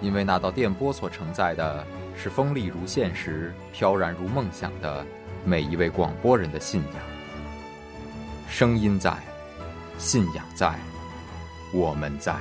因为那道电波所承载的是锋利如现实、飘然如梦想的每一位广播人的信仰。声音在，信仰在，我们在。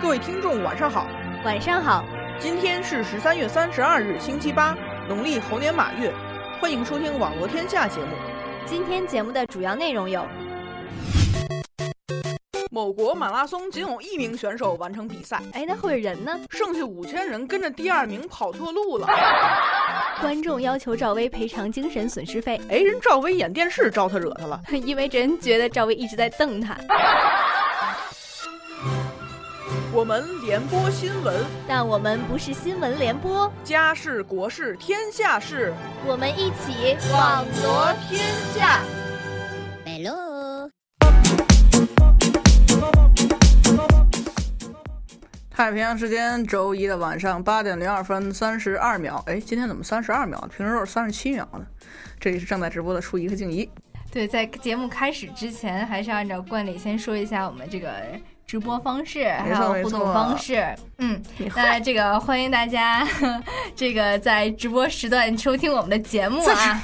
各位听众，晚上好，晚上好。今天是十三月三十二日，星期八，农历猴年马月。欢迎收听《网络天下》节目。今天节目的主要内容有：某国马拉松仅有一名选手完成比赛，哎，那会人呢？剩下五千人跟着第二名跑错路了。观众要求赵薇赔偿精神损失费，哎，人赵薇演电视招他惹他了，因为人觉得赵薇一直在瞪他。我们联播新闻，但我们不是新闻联播。家事国事天下事，我们一起网罗天下。Hello。太平洋时间周一的晚上八点零二分三十二秒。哎，今天怎么三十二秒？平时都是三十七秒呢。这里是正在直播的初一和静怡。对，在节目开始之前，还是按照惯例先说一下我们这个。直播方式还有互动方式，嗯，那这个欢迎大家，这个在直播时段收听我们的节目啊。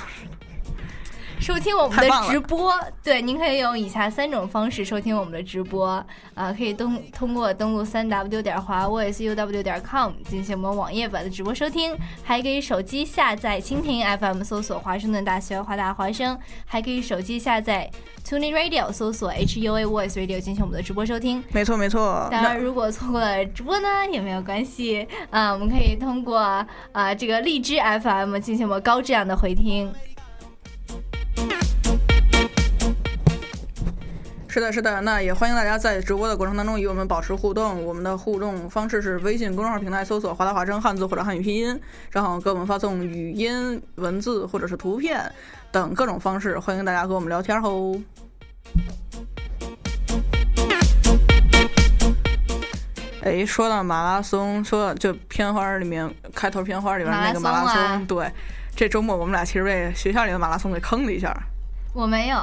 收听我们的直播，对，您可以用以下三种方式收听我们的直播啊，可以登通过登录三 w 点华 voiceuw 点 com 进行我们网页版的直播收听，还可以手机下载蜻蜓 FM 搜索华盛顿大学华大华声，还可以手机下载 Tuning Radio 搜索 HUA Voice Radio 进行我们的直播收听。没错没错。当然，如果错过了直播呢，也没有关系啊，我们可以通过啊这个荔枝 FM 进行我们高质量的回听。是的，是的，那也欢迎大家在直播的过程当中与我们保持互动。我们的互动方式是微信公众号平台搜索“华大华声”汉字或者汉语拼音，然后给我们发送语音、文字或者是图片等各种方式，欢迎大家和我们聊天哦。哎，说到马拉松，说就片花里面开头片花里面那个马拉松，对，这周末我们俩其实被学校里的马拉松给坑了一下。我没有，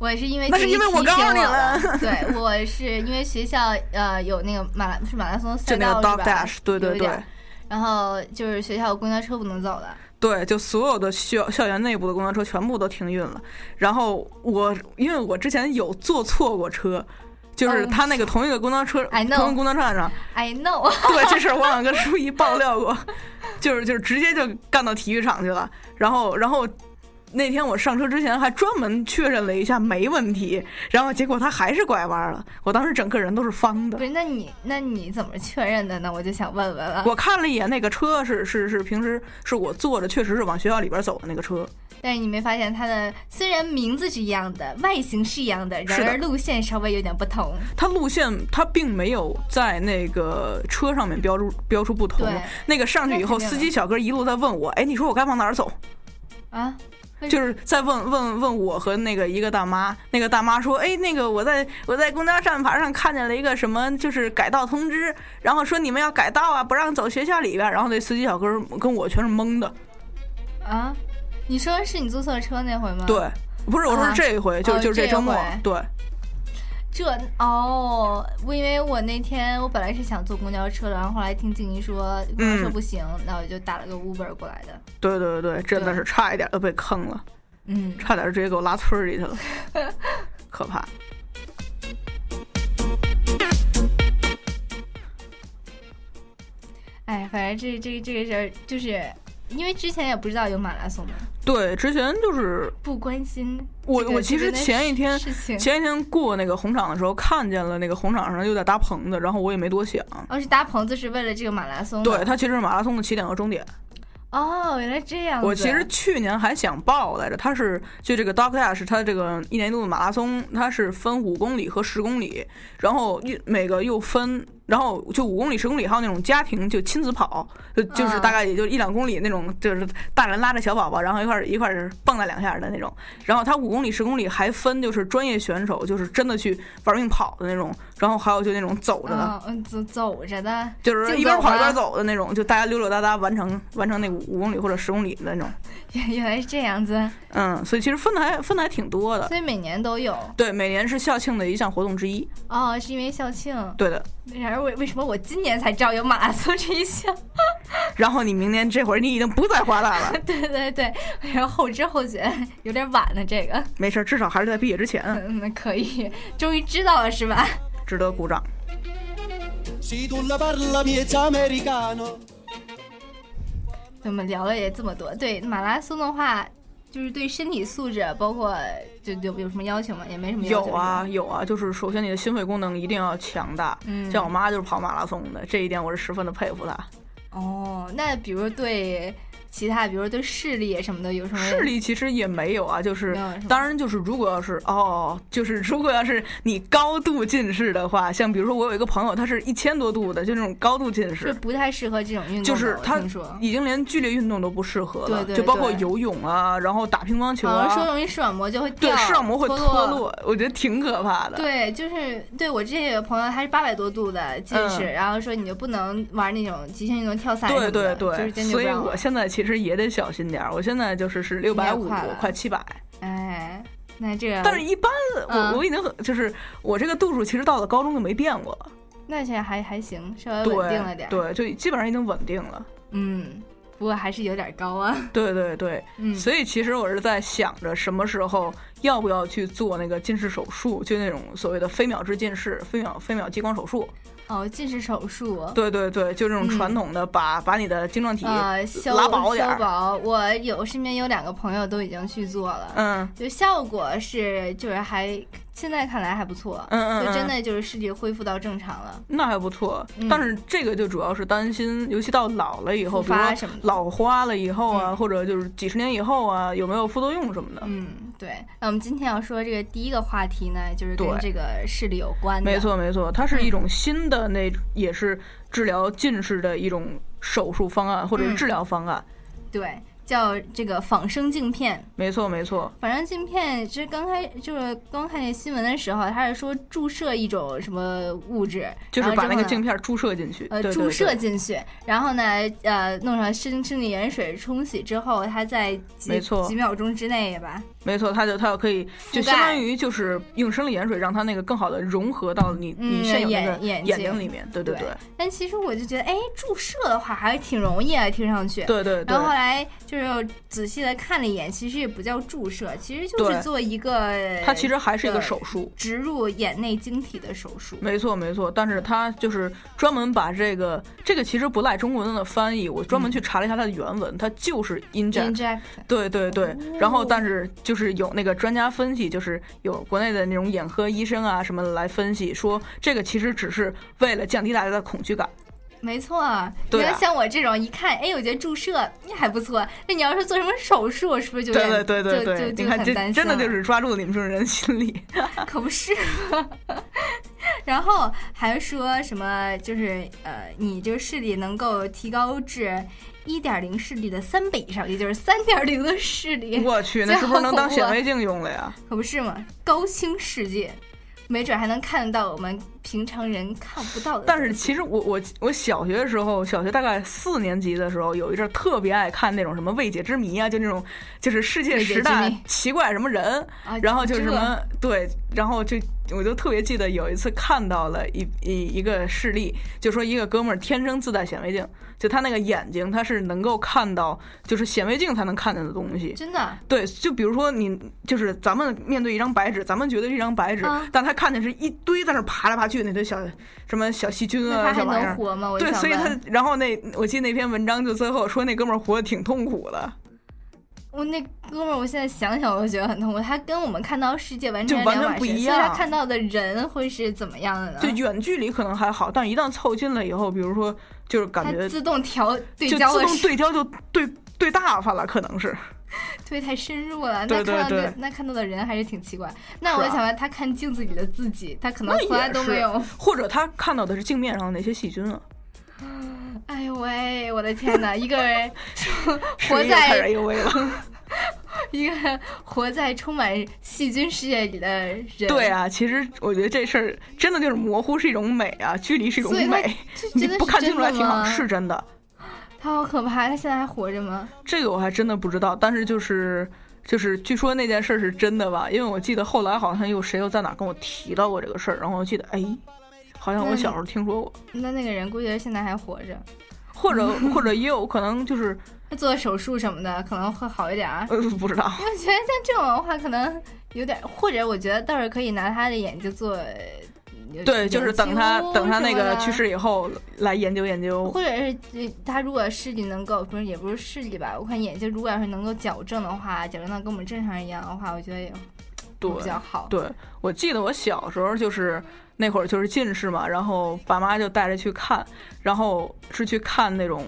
我是因为那是因为我告诉你了，对我是因为学校呃有那个马拉是马拉松赛道是吧？对对对。然后就是学校公交车不能走了。对，就所有的校校园内部的公交车全部都停运了。然后我因为我之前有坐错过车，就是他那个同一个公交车，同一个公交站上，I know。对，这事儿我想跟舒怡爆料过，就是就是直接就干到体育场去了，然后然后。那天我上车之前还专门确认了一下没问题，然后结果他还是拐弯了。我当时整个人都是方的。不是，那你那你怎么确认的呢？我就想问问了。我看了一眼那个车是是是平时是我坐着，确实是往学校里边走的那个车。但是你没发现它的虽然名字是一样的，外形是一样的，然而路线稍微有点不同。它路线它并没有在那个车上面标注标出不同。那个上去以后，司机小哥一路在问我：“哎，你说我该往哪儿走？”啊？就是在问问问我和那个一个大妈，那个大妈说：“哎，那个我在我在公交站牌上看见了一个什么，就是改道通知，然后说你们要改道啊，不让走学校里边。”然后那司机小哥跟我全是懵的。啊，你说是你坐错车那回吗？对，不是，我说是这一回，就就是这周末，对。这哦，我因为我那天我本来是想坐公交车的，然后后来听静怡说公交车不行，那我就打了个 Uber 过来的。对对对，真的是差一点就被坑了，嗯，差点直接给我拉村里去了，可怕。哎，反正这这这个事儿就是。因为之前也不知道有马拉松嘛，对，之前就是不关心。我我其实前一天前一天过那个红场的时候，看见了那个红场上又在搭棚子，然后我也没多想。哦，是搭棚子是为了这个马拉松？对，它其实是马拉松的起点和终点。哦，原来这样。我其实去年还想报来着，它是就这个 Dog Dash，它这个一年一度的马拉松，它是分五公里和十公里，然后又每个又分。然后就五公里、十公里，还有那种家庭就亲子跑，就就是大概也就一两公里那种，就是大人拉着小宝宝，然后一块一块蹦跶两下的那种。然后他五公里、十公里还分，就是专业选手，就是真的去玩命跑的那种。然后还有就那种走着的，嗯，走走着的，就是一边跑一边走的那种，就大家溜溜达达完成完成那五五公里或者十公里的那种。原原来是这样子。嗯，所以其实分的还分的还挺多的。所以每年都有。对，每年是校庆的一项活动之一。哦，是因为校庆。对的。然而为为什么我今年才知道有马拉松这一项？然后你明年这会儿你已经不在华大了。对对对，然后后知后觉，有点晚了这个。没事，至少还是在毕业之前。嗯，那可以，终于知道了是吧？值得鼓掌。我们聊了也这么多，对马拉松的话。就是对身体素质，包括就有有什么要求吗？也没什么要求。有啊有啊，就是首先你的心肺功能一定要强大。嗯，像我妈就是跑马拉松的，这一点我是十分的佩服她。哦，那比如对。其他，比如说对视力什么的有什么？视力其实也没有啊，就是当然就是如果要是哦，就是如果要是你高度近视的话，像比如说我有一个朋友，他是一千多度的，就那种高度近视，就不太适合这种运动。就是他已经连剧烈运动都不适合了，就包括游泳啊，然后打乒乓球啊，说容易视网膜就会掉，视网膜会脱落，我觉得挺可怕的。对，就是对我之前有个朋友，他是八百多度的近视，然后说你就不能玩那种极限运动，跳伞对对对，所以我现在其实也得小心点儿。我现在就是是六百五，快七百。哎，那这个，但是一般我我已经很就是我这个度数其实到了高中就没变过了。那现在还还行，稍微稳定了点。对，就基本上已经稳定了。嗯，不过还是有点高啊。对 对对，嗯，所以其实我是在想着什么时候要不要去做那个近视手术，就那种所谓的飞秒制近视、飞秒飞秒激光手术。哦，近视手术，对对对，就这种传统的，把把你的晶状体拉薄点修薄。我有身边有两个朋友都已经去做了，嗯，就效果是就是还。现在看来还不错，嗯嗯，就真的就是视力恢复到正常了，那还不错。但是这个就主要是担心，尤其到老了以后，发什么老花了以后啊，或者就是几十年以后啊，有没有副作用什么的？嗯，对。那我们今天要说这个第一个话题呢，就是跟这个视力有关的。没错没错，它是一种新的那也是治疗近视的一种手术方案或者是治疗方案。对。叫这个仿生镜片，没错没错。仿生镜片其实刚开就是刚看见新闻的时候，他是说注射一种什么物质，就是把那个镜片注射进去，呃，注射进去，然后呢，呃，弄上生生理盐水冲洗之后，它在没错几秒钟之内吧。没错，它就它就可以，就相当于就是用生理盐水让它那个更好的融合到你你现有的眼睛里面，对对对。但其实我就觉得，哎，注射的话还挺容易啊，听上去。对对。然后后来就是仔细的看了一眼，其实也不叫注射，其实就是做一个。它其实还是一个手术，植入眼内晶体的手术。没错没错，但是它就是专门把这个这个其实不赖中文的翻译，我专门去查了一下它的原文，它就是 inject。对对对，然后但是就。是有那个专家分析，就是有国内的那种眼科医生啊什么的来分析，说这个其实只是为了降低大家的恐惧感。没错，你要像我这种一看，哎，我觉得注射还不错。那你要是做什么手术，是不是就对对对对对？你看，这真的就是抓住了你们这种人心理。可不是。然后还说什么，就是呃，你这个视力能够提高至。一点零视力的三倍以上，也就是三点零的视力。我去，那 是不是能当显微镜用了呀？可不是嘛，高清世界，没准还能看到我们平常人看不到的。但是其实我我我小学的时候，小学大概四年级的时候，有一阵特别爱看那种什么未解之谜啊，就那种就是世界十大奇怪什么人，然后就是什么对，然后就我就特别记得有一次看到了一一一个事例，就说一个哥们儿天生自带显微镜。就他那个眼睛，他是能够看到，就是显微镜才能看见的东西。真的？对，就比如说你，就是咱们面对一张白纸，咱们觉得是一张白纸，但他看见是一堆在那爬来爬去那堆小什么小细菌啊，小玩意儿。对，所以他，然后那我记得那篇文章就最后说那哥们儿活得挺痛苦的。我那哥们儿，我现在想想我都觉得很痛苦。他跟我们看到世界完全完全不一样，他看到的人会是怎么样的呢？就远距离可能还好，但一旦凑近了以后，比如说就是感觉自动调对焦，自动对焦就对对大发了，可能是。对，太深入了。那看到的那看到的人还是挺奇怪。那我想问，他看镜子里的自己，他可能从来都没有。或者他看到的是镜面上的那些细菌啊。哎呦喂，我的天哪！一个人 活在哎呦喂了，一个 活在充满细菌世界里的人。对啊，其实我觉得这事儿真的就是模糊是一种美啊，距离是一种美。你不看清楚还挺好，是真的。他好可怕，他现在还活着吗？这个我还真的不知道，但是就是就是，据说那件事是真的吧？因为我记得后来好像有谁又在哪跟我提到过这个事儿，然后我记得哎。好像我小时候听说过，那那个人估计现在还活着，或者 或者也有可能就是做手术什么的可能会好一点。呃，不知道，因为觉得像这种的话可能有点，或者我觉得倒是可以拿他的眼睛做，对，就是等他等他那个去世以后来研究研究，或者是他如果视力能够不是也不是视力吧，我看眼睛如果要是能够矫正的话，矫正到跟我们正常人一样的话，我觉得也比较好。对，我记得我小时候就是。那会儿就是近视嘛，然后爸妈就带着去看，然后是去看那种，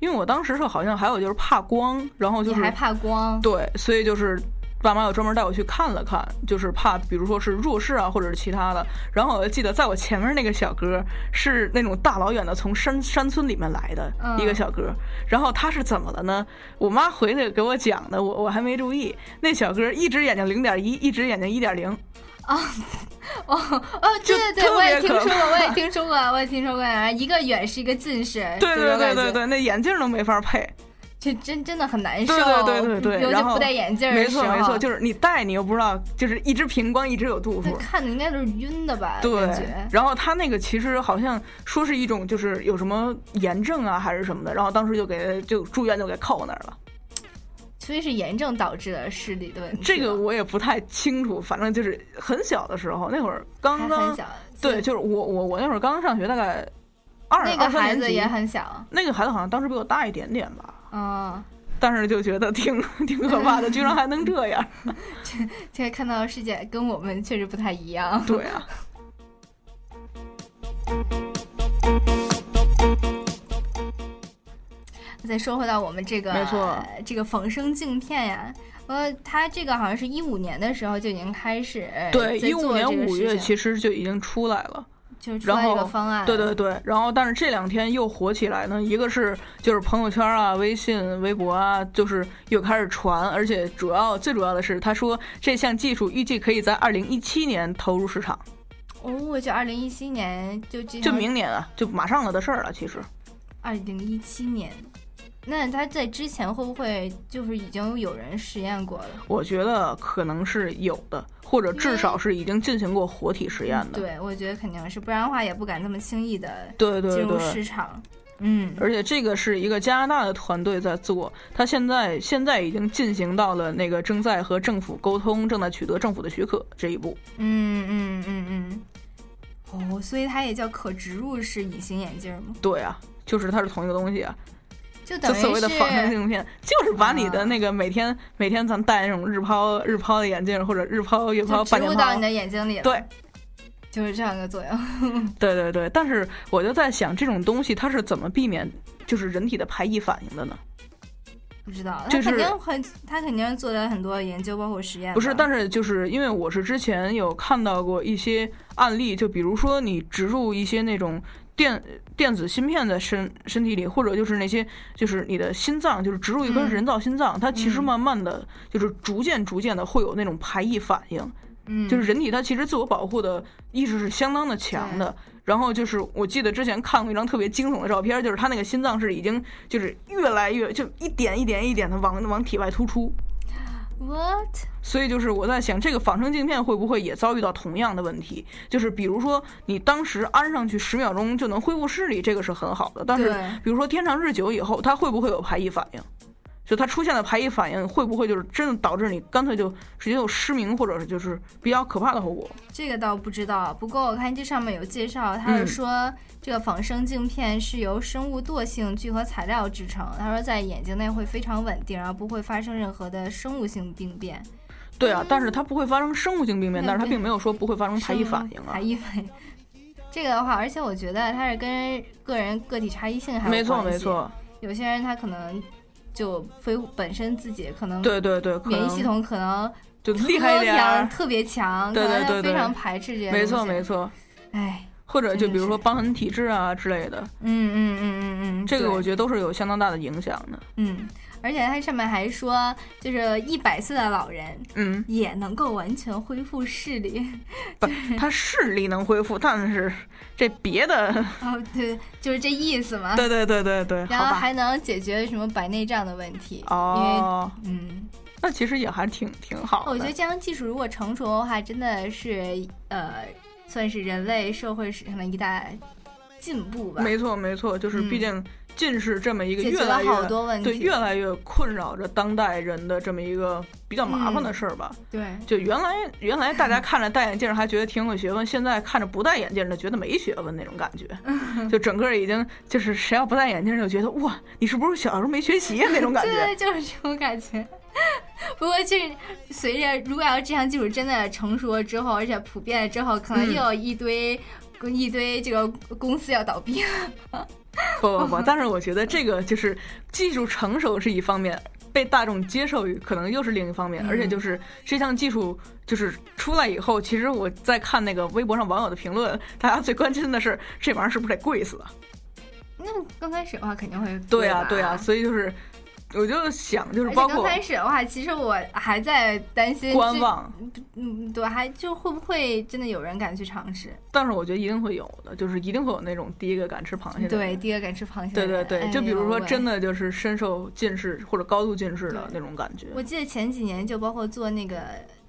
因为我当时是好像还有就是怕光，然后就是还怕光，对，所以就是爸妈又专门带我去看了看，就是怕比如说是弱视啊或者是其他的。然后我就记得在我前面那个小哥是那种大老远的从山山村里面来的一个小哥，然后他是怎么了呢？我妈回来给我讲的，我我还没注意，那小哥一只眼睛零点一，一只眼睛一点零。啊，哦哦，对对对，我也听说过，我也听说过，我也听说过啊，一个远视，一个近视，对对对对对，那眼镜都没法配，这真真的很难受，对对对对对，然后不戴眼镜，没错没错，就是你戴你又不知道，就是一直平光，一直有度数，看的应该都是晕的吧？对，然后他那个其实好像说是一种就是有什么炎症啊还是什么的，然后当时就给就住院就给扣那儿了。所以是炎症导致的视力的问题。这个我也不太清楚，反正就是很小的时候，那会儿刚刚对，就是我我我那会儿刚刚上学，大概二那个孩子也很小，那个孩子好像当时比我大一点点吧。嗯，但是就觉得挺 挺可怕的，居然还能这样。现在看到的世界跟我们确实不太一样。对啊。再说回到我们这个，没错，这个仿生镜片呀，呃，它这个好像是一五年的时候就已经开始，对，一五年五月其实就已经出来了，就出来一个方案，对对对，然后但是这两天又火起来呢，一个是就是朋友圈啊、微信、微博啊，就是又开始传，而且主要最主要的是，他说这项技术预计可以在二零一七年投入市场，哦，就二零一七年就就明年啊，就马上了的事儿了，其实，二零一七年。那他在之前会不会就是已经有人实验过了？我觉得可能是有的，或者至少是已经进行过活体实验的。对，我觉得肯定是，不然的话也不敢这么轻易的对对进入市场。嗯，而且这个是一个加拿大的团队在做，他现在现在已经进行到了那个正在和政府沟通，正在取得政府的许可这一步。嗯嗯嗯嗯。哦，所以它也叫可植入式隐形眼镜吗？对啊，就是它是同一个东西啊。就所谓的仿生镜片，就是把你的那个每天每天咱戴那种日抛日抛的眼镜，或者日抛月抛半年抛，到你的眼睛里。对，就是这样一个作用。对对对，但是我就在想，这种东西它是怎么避免就是人体的排异反应的呢？不知道，他肯定很，他肯定做了很多研究，包括实验。不是，但是就是因为我是之前有看到过一些案例，就比如说你植入一些那种。电电子芯片在身身体里，或者就是那些，就是你的心脏，就是植入一颗人造心脏，它其实慢慢的就是逐渐逐渐的会有那种排异反应，嗯，就是人体它其实自我保护的意识是相当的强的。然后就是我记得之前看过一张特别惊悚的照片，就是他那个心脏是已经就是越来越就一点一点一点的往往体外突出。What？所以就是我在想，这个仿生镜片会不会也遭遇到同样的问题？就是比如说，你当时安上去十秒钟就能恢复视力，这个是很好的。但是，比如说天长日久以后，它会不会有排异反应？就它出现了排异反应会不会就是真的导致你干脆就直接就失明，或者是就是比较可怕的后果？这个倒不知道，不过我看这上面有介绍，他是说这个仿生镜片是由生物惰性聚合材料制成，他说在眼睛内会非常稳定，然后不会发生任何的生物性病变。对啊，但是它不会发生生物性病变，但是它并没有说不会发生排异反应啊。排异反应。这个的话，而且我觉得它是跟个人个体差异性还有关系。没错没错，有些人他可能。就非本身自己可能对对对，免疫系统可能就厉害一点，特别强，对对对，非常排斥这些。没错没错，哎，或者就比如说瘢痕体质啊之类的，嗯嗯嗯嗯嗯，这个我觉得都是有相当大的影响的。嗯，而且它上面还说，就是一百岁的老人，嗯，也能够完全恢复视力。不，他视力能恢复，但是。这别的哦，对，就是这意思嘛。对对对对对，然后还能解决什么白内障的问题哦。嗯，那其实也还挺挺好。我觉得这项技术如果成熟的话，真的是呃，算是人类社会史上的一大进步吧。没错没错，就是毕竟。近视这么一个越来越对越来越困扰着当代人的这么一个比较麻烦的事儿吧？对，就原来原来大家看着戴眼镜还觉得挺有学问，现在看着不戴眼镜的觉得没学问那种感觉，就整个已经就是谁要不戴眼镜就觉得哇，你是不是小时候没学习那种感觉？对，就是这种感觉。不过就是随着如果要这项技术真的成熟了之后，而且普遍了之后，可能又有一堆一堆这个公司要倒闭了。不不不，但是我觉得这个就是技术成熟是一方面，被大众接受可能又是另一方面，而且就是这项技术就是出来以后，其实我在看那个微博上网友的评论，大家最关心的是这玩意儿是不是得贵死？那刚开始的话肯定会对啊对啊，所以就是。我就想，就是包括刚开始的话，其实我还在担心观望，嗯，对，还就会不会真的有人敢去尝试？但是我觉得一定会有的，就是一定会有那种第一个敢吃螃蟹的，对，第一个敢吃螃蟹，对对对，就比如说真的就是深受近视或者高度近视的那种感觉。我记得前几年就包括做那个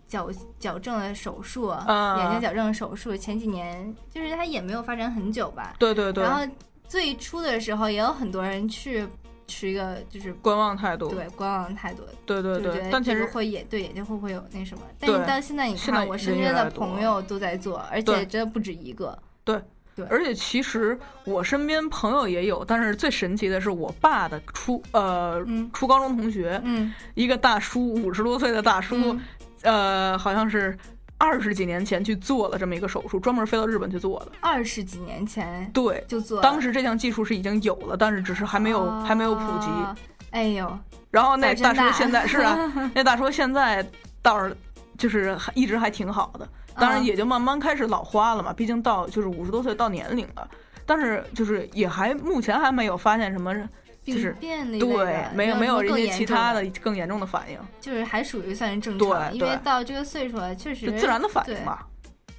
矫矫正的手术，眼睛矫正手术，前几年就是它也没有发展很久吧？对对对。然后最初的时候也有很多人去。持一个就是观望态度，对观望态度，对对对，但其实会眼对眼睛会不会有那什么？但是到现在你看，我身边的朋友都在做，而且真的不止一个。对对，而且其实我身边朋友也有，但是最神奇的是我爸的初呃初高中同学，嗯，一个大叔五十多岁的大叔，呃，好像是。二十几年前去做了这么一个手术，专门飞到日本去做的。二十几年前，对，就做。当时这项技术是已经有了，但是只是还没有还没有普及。哎呦，然后那大叔现在是啊，那大叔现在倒是就是一直还挺好的，当然也就慢慢开始老花了嘛，毕竟到就是五十多岁到年龄了，但是就是也还目前还没有发现什么。就是对，没有没有一些其他的更严重的反应，就是还属于算是正常，因为到这个岁数了，确实自然的反应嘛，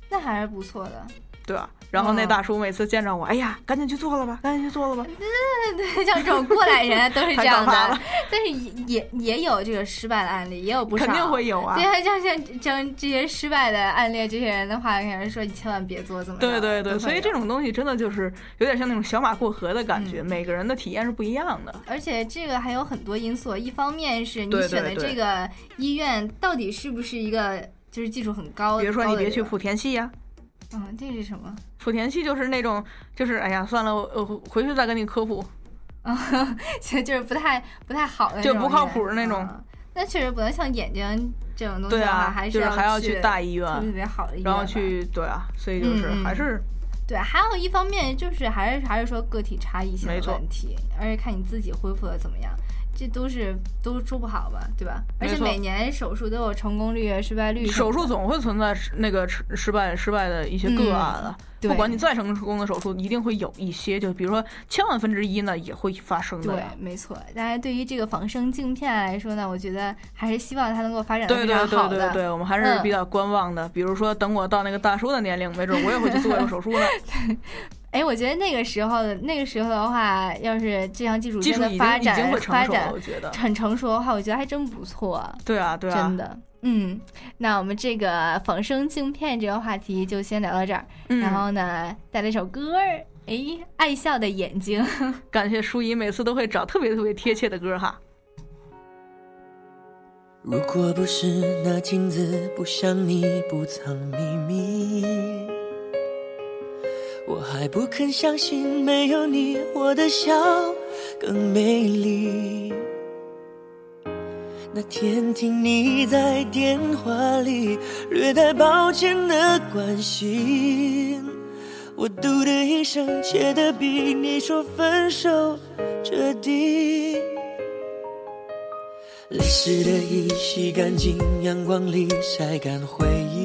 那还是不错的，对吧？然后那大叔每次见着我，哎呀，赶紧去做了吧，赶紧去做了吧。对对 对，像这种过来人都是这样的，但是也也也有这个失败的案例，也有不少，肯定会有啊。对啊，像像像这些失败的案例，这些人的话，跟人说你千万别做，怎么？对对对，所以这种东西真的就是有点像那种小马过河的感觉，每个人的体验是不一样的。而且这个还有很多因素，一方面是你选的这个医院到底是不是一个就是技术很高，比如说你别去莆田系呀。嗯，这是什么？莆田系就是那种，就是哎呀，算了，我回去再跟你科普。啊，其实就是不太不太好的，就不靠谱的那种。那确实不能像眼睛这种东西的话，还是还要去大医院，特别好的医院，然后去对啊，所以就是还是对。还有一方面就是还是还是说个体差异性的问题，而且看你自己恢复的怎么样。这都是都说不好吧，对吧？而且每年手术都有成功率、失败率。手术总会存在那个失失败、失败的一些个案的。不管你再成功的手术，一定会有一些，就比如说千万分之一呢，也会发生的。对，没错。但是对于这个仿生镜片来说呢，我觉得还是希望它能够发展的非常好的。对对对对对，我们还是比较观望的。比如说，等我到那个大叔的年龄，没准我也会去做这个手术呢。哎，我觉得那个时候，那个时候的话，要是这项技术真的发展发展很成熟的话，我觉得还真不错。对啊，对啊，真的。嗯，那我们这个仿生镜片这个话题就先聊到这儿。然后呢，带来一首歌儿，哎，爱笑的眼睛。感谢舒怡每次都会找特别特别贴切的歌哈。如果不是那镜子不像你不藏秘密，我还不肯相信没有你，我的笑更美丽。那天听你在电话里略带抱歉的关心，我嘟的一声，切的比你说分手彻底。泪湿的衣洗干净，阳光里晒干回忆。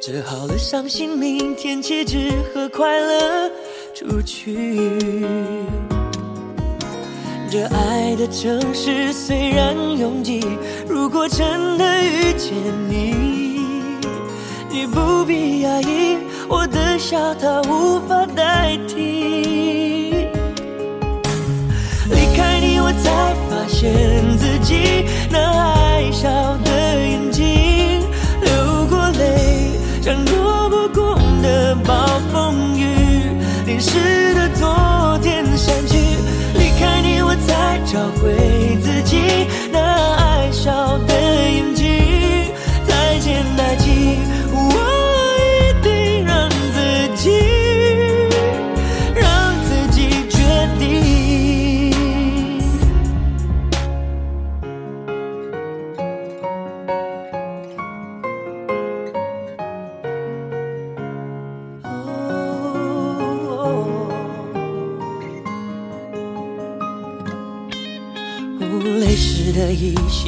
折好了伤心，明天起只和快乐出去。这爱的城市虽然拥挤，如果真的遇见你，你不必压抑，我的笑它无法代替。离开你，我才发现自己那爱笑像躲不过的暴风雨，淋湿的昨天删去。离开你，我才找回自己那爱笑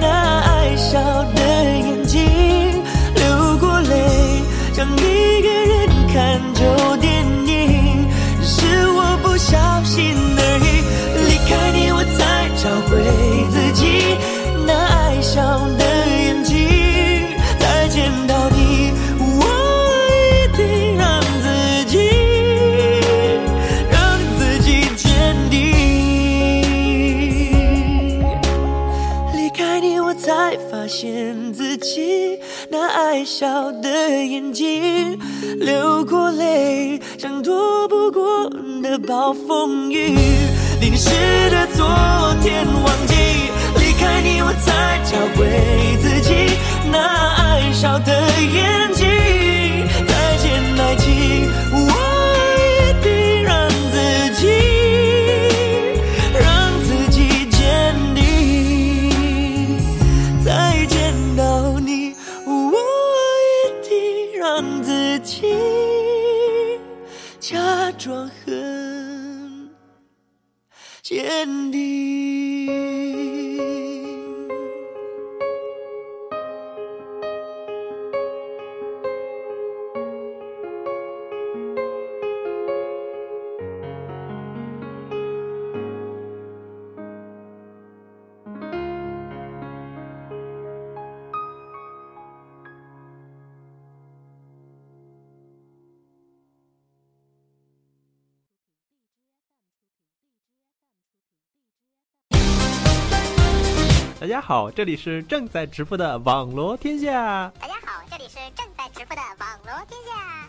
那爱笑的眼睛，流过泪，像一个人看。笑的眼睛，流过泪，像躲不过的暴风雨，淋湿的昨天忘记。离开你，我才找回自己那爱笑的眼睛。再见，爱情，坚大家好，这里是正在直播的网罗天下。大家好，这里是正在直播的网罗天下。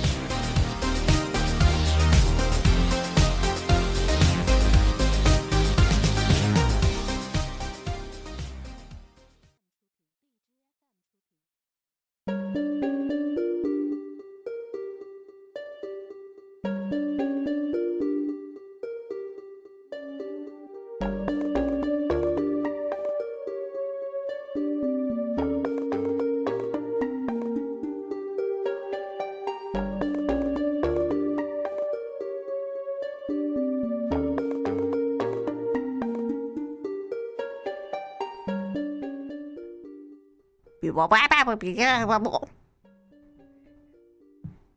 语不不不不不不。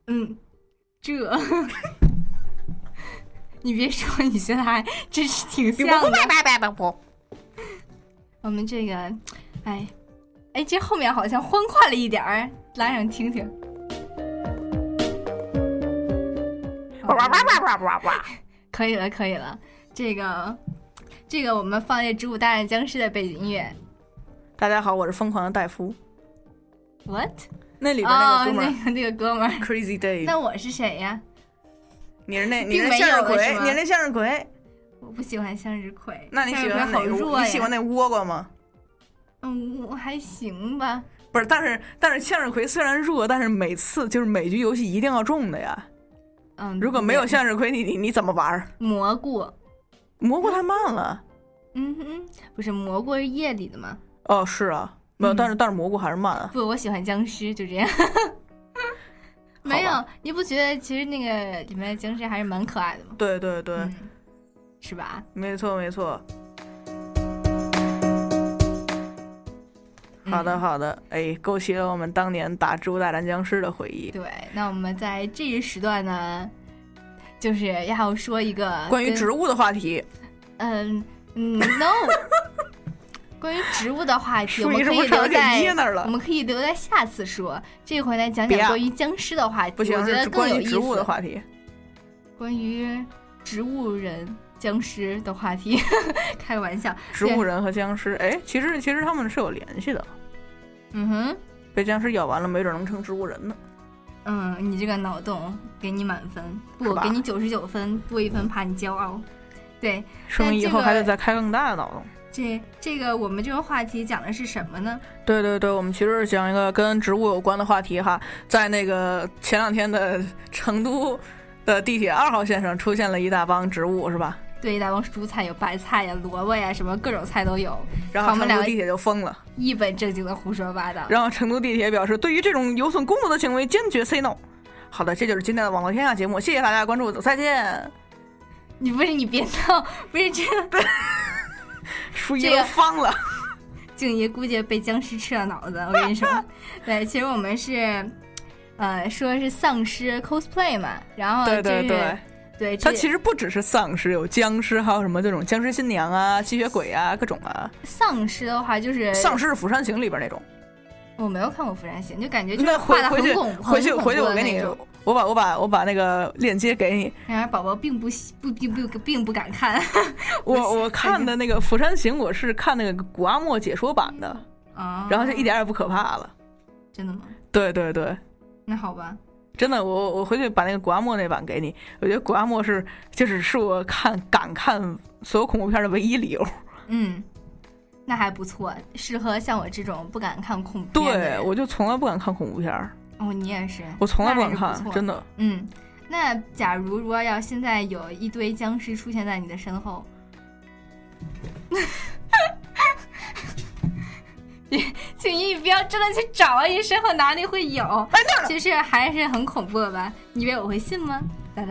嗯，这，你别说，你现在还真是挺像的。不不不不。我们这个，哎，哎，这后面好像欢快了一点儿，拉上听听。哇哇哇哇哇哇！可以了，可以了。这个，这个我们放这《植物大战僵尸》的背景音乐。大家好，我是疯狂的戴夫。What？那里边那个哥们儿，那个那个哥们儿 Crazy Dave。那我是谁呀？你是那，你是向日葵，你是那向日葵。我不喜欢向日葵。那你喜欢哪个？你喜欢那倭瓜吗？嗯，我还行吧。不是，但是但是向日葵虽然弱，但是每次就是每局游戏一定要中的呀。嗯，如果没有向日葵，你你你怎么玩？蘑菇，蘑菇太慢了。嗯哼，不是蘑菇是夜里的吗？哦，是啊，没有，但是但是蘑菇还是慢啊。不，我喜欢僵尸，就这样。没有，你不觉得其实那个里面的僵尸还是蛮可爱的吗？对对对，嗯、是吧？没错没错。好的好的，哎，勾起了我们当年打《植物大战僵尸》的回忆。对，那我们在这一时段呢，就是要说一个关于植物的话题。嗯嗯，no。关于植物的话题，我们可以留在我们可以留在下次说。这回来讲讲关于僵尸的话题，不行，我觉得更有意思。植物的话题，关于植物人、僵尸的话题，开个玩笑。植物人和僵尸，哎，其实其实他们是有联系的。嗯哼，被僵尸咬完了，没准能成植物人呢。嗯，你这个脑洞给你满分，不，给你九十九分，多一分怕你骄傲。对，说明以后还得再开更大的脑洞。这这个我们这个话题讲的是什么呢？对对对，我们其实是讲一个跟植物有关的话题哈。在那个前两天的成都的地铁二号线上出现了一大帮植物，是吧？对，一大帮蔬菜，有白菜呀、萝卜呀，什么各种菜都有。然后成都地铁就疯了，一本正经的胡说八道。然后成都地铁表示，对于这种有损公德的行为，坚决 say no。好的，这就是今天的网络天下节目，谢谢大家关注，再见。你不是你别闹，不是这 样。书一都方了，静怡估计被僵尸吃了脑子。我跟你说，对，其实我们是，呃，说是丧尸 cosplay 嘛，然后对对对对，它其实不只是丧尸，有僵尸，还有什么这种僵尸新娘啊、吸血鬼啊，各种啊。丧尸的话就是丧尸是《釜山行》里边那种，我没有看过《釜山行》，就感觉就是画的很恐，回去回去我给你。我把我把我把那个链接给你。然而宝宝并不不并不并不敢看。我我看的那个《釜山行》，我是看那个古阿莫解说版的啊，然后就一点也不可怕了。真的吗？对对对。那好吧。真的，我我回去把那个古阿莫那版给你。我觉得古阿莫是就是是我看敢看所有恐怖片的唯一理由。嗯，那还不错，适合像我这种不敢看恐怖片。对，我就从来不敢看恐怖片。哦，你也是，我从来不敢看，真的。嗯，那假如如果要现在有一堆僵尸出现在你的身后，请你不要真的去找啊！你身后哪里会有？哎，其实还是很恐怖的吧？你以为我会信吗？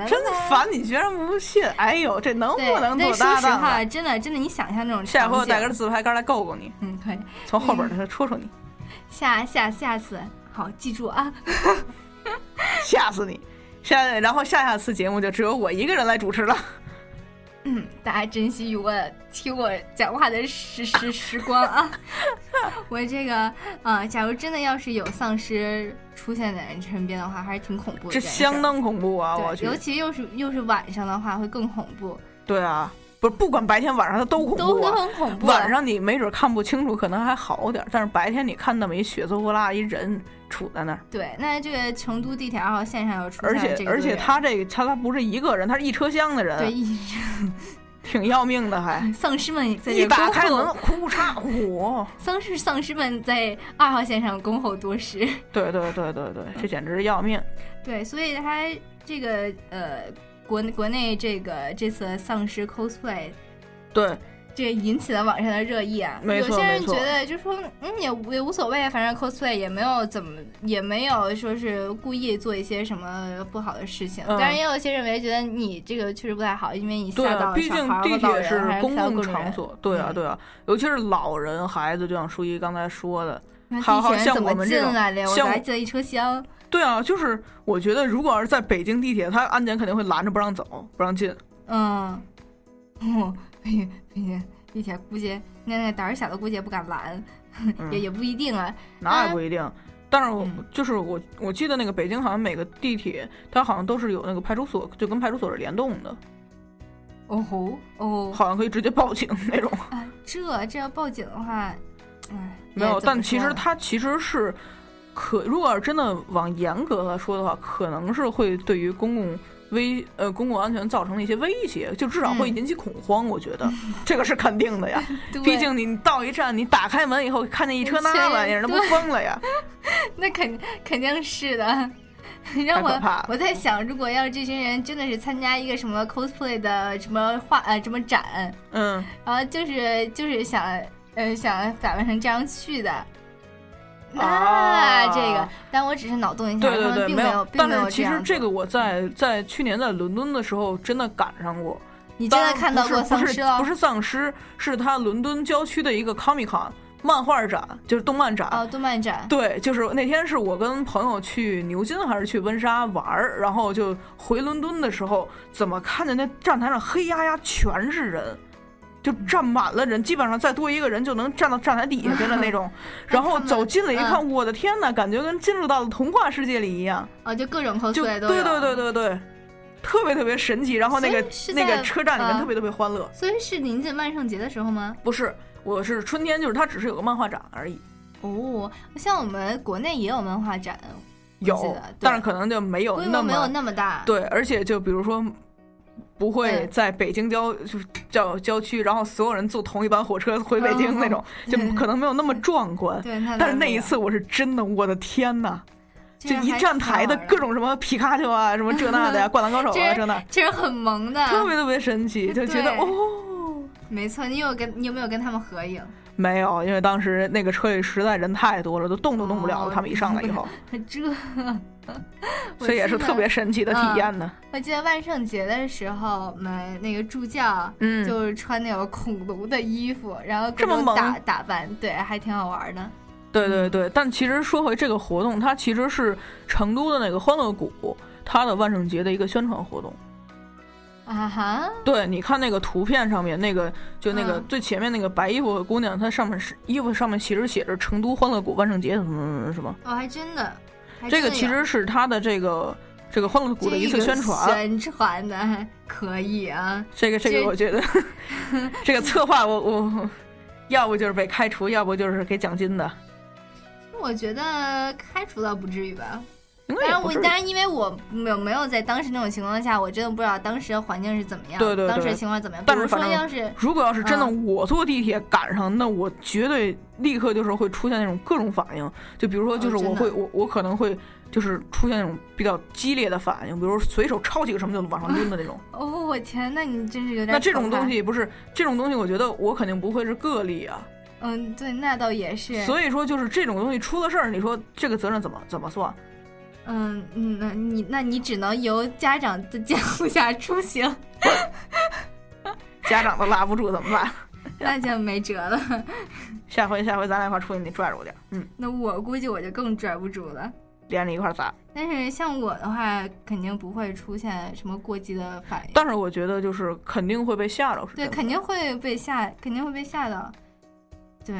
真烦！你居然不信？哎呦，这能不能做搭档？说实话，真的，真的，你想象那种下回我带根自拍杆来够够你。嗯，可以。从后边儿戳戳你。下下下次。好，记住啊！吓死你！下然后下下次节目就只有我一个人来主持了。嗯，大家珍惜与我听我讲话的时时时光啊！我这个啊，假如真的要是有丧尸出现在你身边的话，还是挺恐怖的。这相当恐怖啊！我去，尤其又是又是晚上的话，会更恐怖。对啊。不是，不管白天晚上它都恐怖、啊，都很恐怖。晚上你没准看不清楚，可能还好点，但是白天你看那么一血色呼啦一人杵在那儿。对，那这个成都地铁二号线上要出而且而且他这个他他不是一个人，他是一车厢的人，对，一挺要命的还。丧尸们在一打开门，呼嚓火。丧尸丧尸们在二号线上恭候多时。对对对对对，这简直是要命。对，所以他这个呃。国国内这个这次丧尸 cosplay，对，这引起了网上的热议啊。有些人觉得就说，嗯，也也无所谓，反正 cosplay 也没有怎么，也没有说是故意做一些什么不好的事情。嗯、当然，也有些认为觉得你这个确实不太好，因为你吓到了小孩和老人，是公共场所。对啊，对啊，尤其是老人、孩子，就像舒怡刚才说的。好好像我们这种进来的？我像还记得一车厢。对啊，就是我觉得如果要是在北京地铁，他安检肯定会拦着不让走，不让进。嗯，哦，北北京地铁估计那那胆儿小的估计也不敢拦，也也不一定啊。那也不一定。但是我嗯就是我，我记得那个北京好像每个地铁，它好像都是有那个派出所，就跟派出所是联动的，哦吼哦，好像可以直接报警那种。啊，这这要报警的话，哎，没有，但其实它其实是可，如果要真的往严格来说的话，可能是会对于公共危呃公共安全造成了一些威胁，就至少会嗯引起恐慌。我觉得 这个是肯定的呀。毕竟你到一站，你打开门以后看见一车那全玩意儿，那不疯了呀？那肯肯定是的。让我我在想，如果要是这群人真的是参加一个什么 cosplay 的什么画呃什么展，嗯，然后就是就是想呃想打扮成这样去的，啊这个，但我只是脑洞一下，对对对，并没有。并没有但是其实这个我在在去年在伦敦的时候真的赶上过。你真的看到过丧尸了？不是丧尸，是他伦敦郊区的一个 Comic Con 漫画展，就是动漫展。哦，动漫展。对，就是那天是我跟朋友去牛津还是去温莎玩儿，然后就回伦敦的时候，怎么看见那站台上黑压压全是人，就站满了人，基本上再多一个人就能站到站台底下去了那种。然后走近了一看，我的天呐，感觉跟进入到了童话世界里一样。啊，就各种就 cosplay 都对。对对对对，特别特别神奇。然后那个那个车站里面啊特别特别欢乐。所以是临近万圣节的时候吗？不是，我是春天，就是它只是有个漫画展而已。哦，像我们国内也有漫画展，有，但是可能就没有那么没有那么大。对，而且就比如说，不会嗯在北京郊就是郊郊区，然后所有人坐同一班火车回北京那种，就可能没有那么壮观。对，但是那一次我是真的，我的天呐！就一站台的各种什么皮卡丘啊，什么这那的呀，灌篮高手啊，这这那，这是很萌的，特别特别神奇，就觉得哦，没错。你有跟你有没有跟他们合影？没有，因为当时那个车里实在人太多了，都动都动不了了。哦他们一上来以后，这，我所以也是特别神奇的体验呢。我记得万圣节的时候，我们那个助教，嗯就是穿那个恐龙的衣服，然后各这么打打扮，对，还挺好玩的。对对对，但其实说回这个活动，它其实是成都的那个欢乐谷，它的万圣节的一个宣传活动。啊哈，对，你看那个图片上面那个，就那个嗯最前面那个白衣服的姑娘，她上面是衣服上面其实写着成都欢乐谷万圣节什么什么什么。哦，还真的，这个其实是他的这个这个欢乐谷的一次这个宣传。宣传的还可以啊。这个这个，我觉得 这个策划我我要不就是被开除，要不就是给奖金的。我觉得开除倒不至于吧。应当然我，当然，因为我没有没有在当时那种情况下，我真的不知道当时的环境是怎么样，对对对当时的情况怎么样。但是说要是如果要是真的嗯我坐地铁赶上，那我绝对立刻就是会出现那种各种反应，就比如说就是我会、我我可能会就是出现那种比较激烈的反应，比如说随手抄起个什么就往上抡的那种。哦，我天，那你真是有点那这种东西不是这种东西，我觉得我肯定不会是个例啊。嗯，对，那倒也是。所以说就是这种东西出了事儿，你说这个责任怎么怎么算？嗯嗯，那你那你只能由家长的监护下出行，家长都拉不住怎么办？那就没辙了。下回下回咱俩一块儿出去，你拽着我点儿，嗯，那我估计我就更拽不住了。连着一块儿砸。但是像我的话，肯定不会出现什么过激的反应。但是我觉得就是肯定会被吓着，是对，肯定会被吓，肯定会被吓到。对，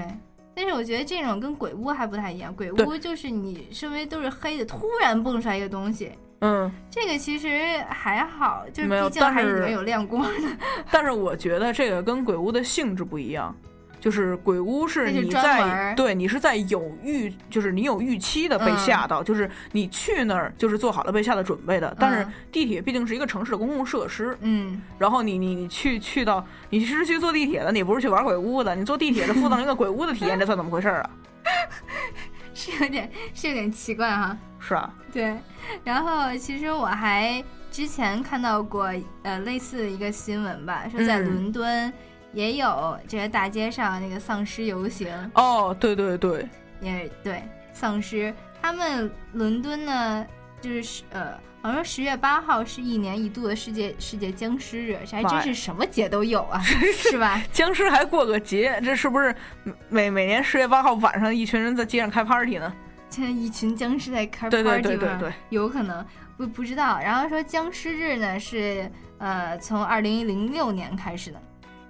但是我觉得这种跟鬼屋还不太一样。鬼屋就是你周围都是黑的，突然蹦出来一个东西，嗯，这个其实还好，就是毕竟还是里面有亮光的。但是我觉得这个跟鬼屋的性质不一样，就是鬼屋是你在对你是在有预，就是你有预期的被嗯吓到，就是你去那儿就是做好了被吓的准备的。但是嗯地铁毕竟是一个城市的公共设施，嗯，然后你你你去去到你是去坐地铁的，你不是去玩鬼屋的，你坐地铁的附赠一个鬼屋的体验，这算怎么回事儿啊？是有点是有点奇怪哈。是啊，对，然后其实我还之前看到过呃类似的一个新闻吧，说在嗯伦敦也有这个大街上那个丧尸游行，哦，对对对，也对丧尸，他们伦敦呢就是呃，好像说十月八号是一年一度的世界世界僵尸日，这还真是什么节都有啊，是吧？僵尸还过个节，这是不是每每年十月八号晚上一群人在街上开 party 呢？现在一群僵尸在开 party 吗？对对对对对，有可能不不知道。然后说僵尸日呢是呃从二零零六年开始的。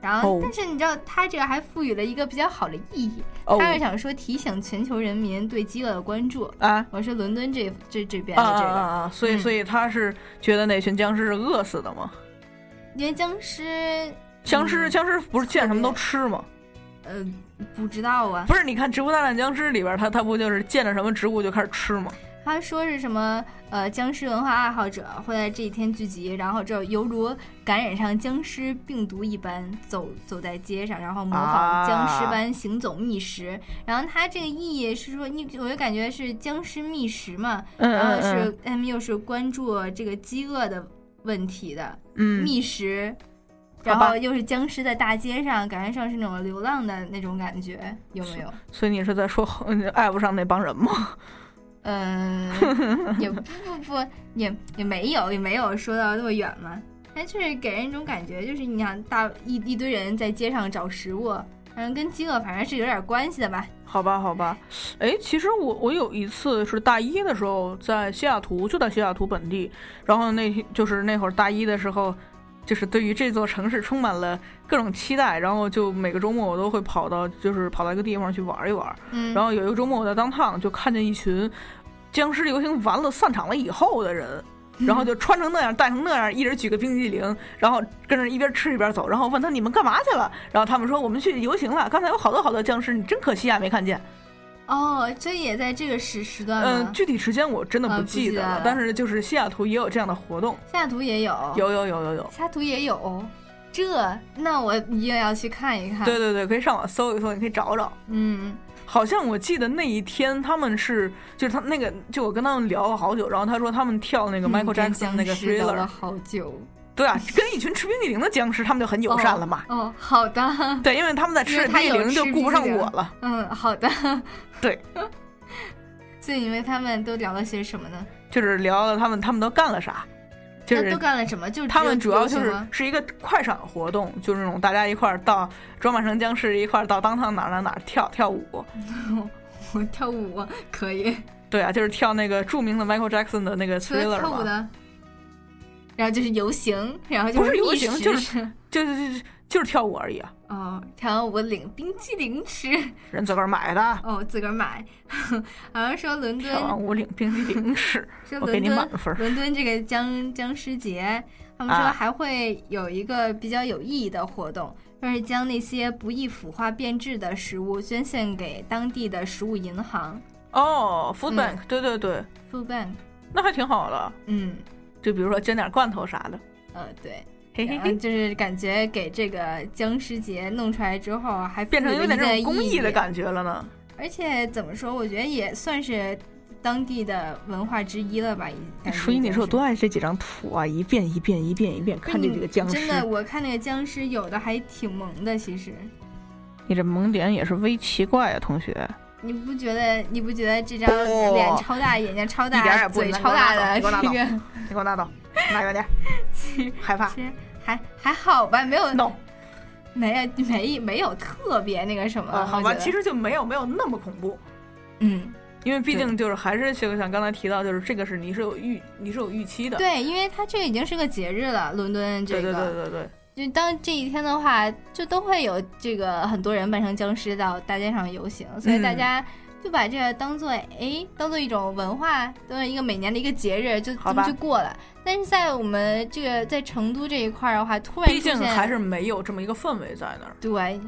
然后，但是你知道，他这个还赋予了一个比较好的意义。他是想说提醒全球人民对饥饿的关注啊。我是伦敦这这这边的这个，啊所以所以他是觉得那群僵尸是饿死的吗？因为僵尸，僵尸，僵尸不是见什么都吃吗？呃，不知道啊。不是，你看《植物大战僵尸》里边，他他不就是见着什么植物就开始吃吗？他说是什么？呃，僵尸文化爱好者会在这一天聚集，然后这犹如感染上僵尸病毒一般，走走在街上，然后模仿僵尸般行走觅食。然后他这个意义是说，你我就感觉是僵尸觅食嘛，然后是他们又是关注这个饥饿的问题的，觅食，然后又是僵尸在大街上，感觉上是那种流浪的那种感觉，有没有？所以你是在说 爱不上那帮人吗？嗯，也不不不，也也没有也没有说到那么远嘛。但就是给人一种感觉，就是你想大一一堆人在街上找食物，嗯，跟饥饿反正是有点关系的吧？好吧，好吧。哎，其实我我有一次是大一的时候在西雅图，就在西雅图本地，然后那天就是那会儿大一的时候，就是对于这座城市充满了各种期待，然后就每个周末我都会跑到就是跑到一个地方去玩一玩。嗯，然后有一个周末我在当趟就看见一群。僵尸游行完了散场了以后的人，然后就穿成那样，戴成那样，一人举个冰激凌，然后跟着一边吃一边走，然后问他你们干嘛去了？然后他们说我们去游行了。刚才有好多好多僵尸，你真可惜啊，没看见。哦，这也在这个时时段嗯，具体时间我真的不记得了，但是就是西雅图也有这样的活动。西雅图也有，有有有有有。西雅图也有，这那我一定要去看一看。对对对，可以上网搜一搜，你可以找找。嗯。好像我记得那一天他们是，就是他那个，就我跟他们聊了好久，然后他说他们跳那个 Michael Jackson 那个 Thriller 了好久。对啊，跟一群吃冰激凌的僵尸，他们就很友善了嘛。哦，好的。对，因为他们在吃冰激凌，就顾不上我了。嗯，好的。对。所以，你为他们都聊了些什么呢？就是聊了他们他们都干了啥。就是都干了什么？就是他们主要就是是一个快闪活动，就是那种大家一块儿到装扮成僵尸，一块儿到当趟哪哪哪跳跳舞。我跳舞可以。对啊，就是跳那个著名的 Michael Jackson 的那个 Thriller 跳舞的。然后就是游行，然后不是游行，就是就是就是就是跳舞而已啊。哦，跳完舞领冰激凌吃，人自个儿买的。哦，自个儿买。好像说伦敦跳完舞领冰激凌吃，我给你满分。伦敦这个僵僵尸节，他们说还会有一个比较有意义的活动，就是将那些不易腐化变质的食物捐献给当地的食物银行。哦，Food Bank，对对对，Food Bank，那还挺好的。嗯。就比如说捐点罐头啥的，呃，对，嘿嘿嘿，就是感觉给这个僵尸节弄出来之后，还变成有点这种公益的感觉了呢。而且怎么说，我觉得也算是当地的文化之一了吧。所以你说我多爱这几张图啊，一遍一遍一遍一遍看这几个僵尸。真的，我看那个僵尸有的还挺萌的，其实。你这萌点也是微奇怪啊，同学。你不觉得？你不觉得这张脸超大、眼睛超大、嘴超大的这个？你给我拿走，拿远点。害怕？还还好吧，没有。No 没有没没有特别那个什么。好吧，其实就没有没有那么恐怖。嗯，因为毕竟就是还是就像刚才提到，就是这个是你是有预你是有预期的。对，因为它这个已经是个节日了，伦敦这个。对对对对对。就当这一天的话，就都会有这个很多人扮成僵尸到大街上游行，所以大家就把这个当做哎，当做一种文化，当做一个每年的一个节日，就这么去过了。但是在我们这个在成都这一块的话，突然毕竟还是没有这么一个氛围在那儿。对，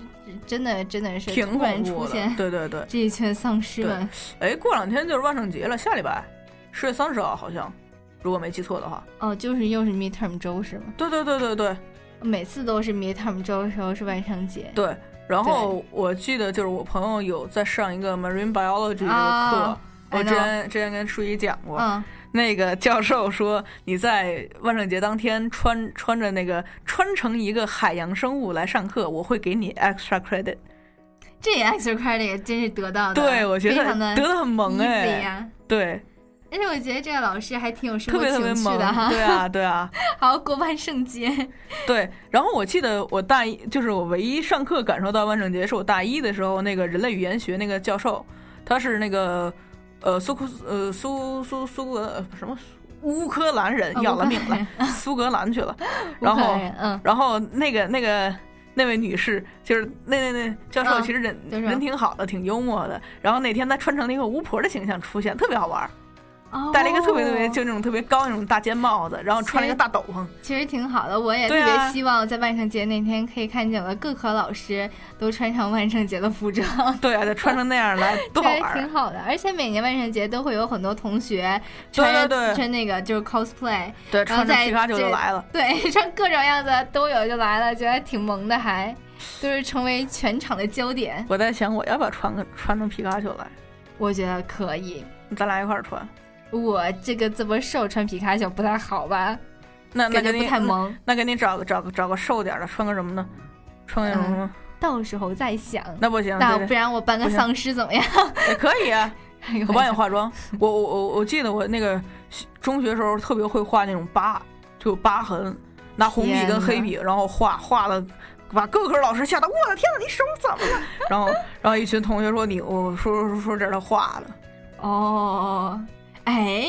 真的真的是挺突然出现。对对对，这一群丧尸们。哎，过两天就是万圣节了，下礼拜十月三十号好像，如果没记错的话。哦，就是又是 midterm 周是吗？对对对对对。每次都是 midterm 周的时候是万圣节，对。然后我记得就是我朋友有在上一个 marine biology 这个课，我之前之前跟舒怡讲过，嗯那个教授说你在万圣节当天穿穿着那个穿成一个海洋生物来上课，我会给你 extra credit。这 extra credit 真是得到的，对我觉得得的很萌哎，对。而且我觉得这个老师还挺有生活特别特别萌情趣的哈。对啊，对啊，好过万圣节。对。然后我记得我大一，就是我唯一上课感受到万圣节，是我大一的时候，那个人类语言学那个教授，他是那个呃苏克呃苏苏苏格呃什么乌克兰人，哦要了命了，苏格兰去了。然后嗯，然后那个那个。那位女士就是那那那教授，嗯其实人、就是人挺好的，挺幽默的。然后那天她穿成了一个巫婆的形象出现，特别好玩戴了一个特别特别就那种特别高那种大尖帽子，然后穿了一个大斗篷。其实挺好的，我也特别希望在万圣节那天可以看见我的各科老师都穿上万圣节的服装。对啊，就穿成那样来，多好玩！挺好的，而且每年万圣节都会有很多同学对穿穿那个就是 cosplay，对，然后在穿着皮卡丘就来了。对，穿各种样子都有就来了，觉得挺萌的还，就是成为全场的焦点。我在想，我要不要穿个穿成皮卡丘来？我觉得可以，咱俩一块儿穿。我这个这么瘦穿皮卡丘不太好吧？那那感觉给你不太萌。那那给你找个找个找个瘦点儿的，穿个什么呢？穿个什么？到时候再想。那不行，那不然我扮个丧尸怎么样？也可以 我帮你化妆。我我我我记得我那个中学时候特别会画那种疤，就有疤痕，拿红笔跟黑笔，然后画画了。把各科老师吓得，我的天呐，你手怎么了？然后，然后一群同学说你，我说说说这是他画的，哦，哎，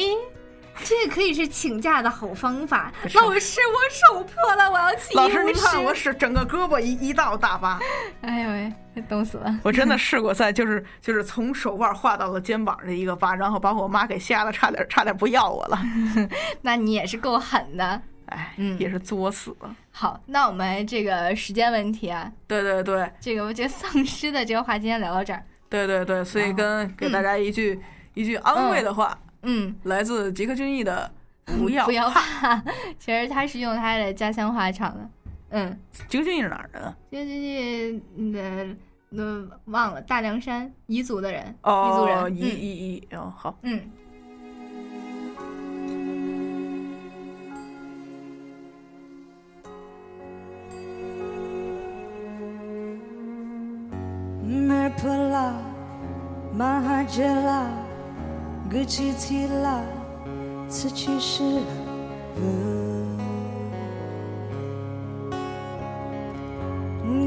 这可以是请假的好方法。老师，我手破了，我要去医务老师，你看我是整个胳膊一一道大疤，哎呦喂，冻死了！我真的试过在就是就是从手腕画到了肩膀的一个疤，然后把我妈给吓得差点差点不要我了。那你也是够狠的。哎，嗯，也是作死了。好，那我们这个时间问题啊，对对对，这个我觉得丧尸的这个话今天聊到这儿。对对对，所以跟给大家一句、一句安慰的话，嗯，来自吉克隽逸的“不要不要怕”，其实他是用他的家乡话唱的。嗯，吉克隽逸是哪儿人啊？吉克隽逸，嗯，那，忘了，大凉山彝族的人，哦，彝族人，彝彝彝，哦，好，嗯。路崎岖了，志气是了。嗯，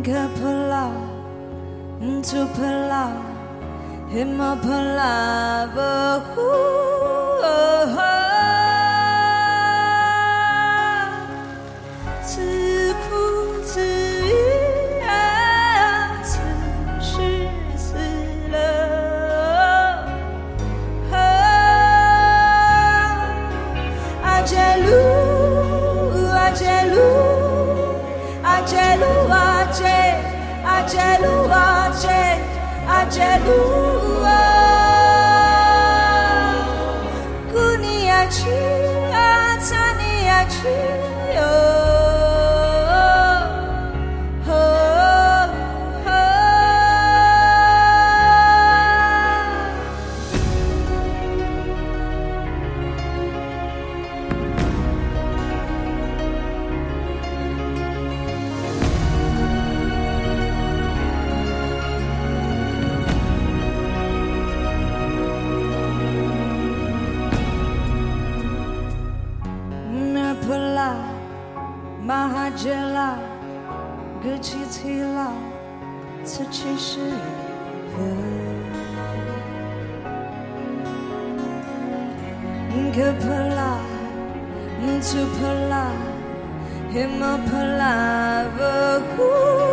不怕了，不怕了，不怕了。阿杰鲁，阿图普拉，黑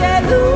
阿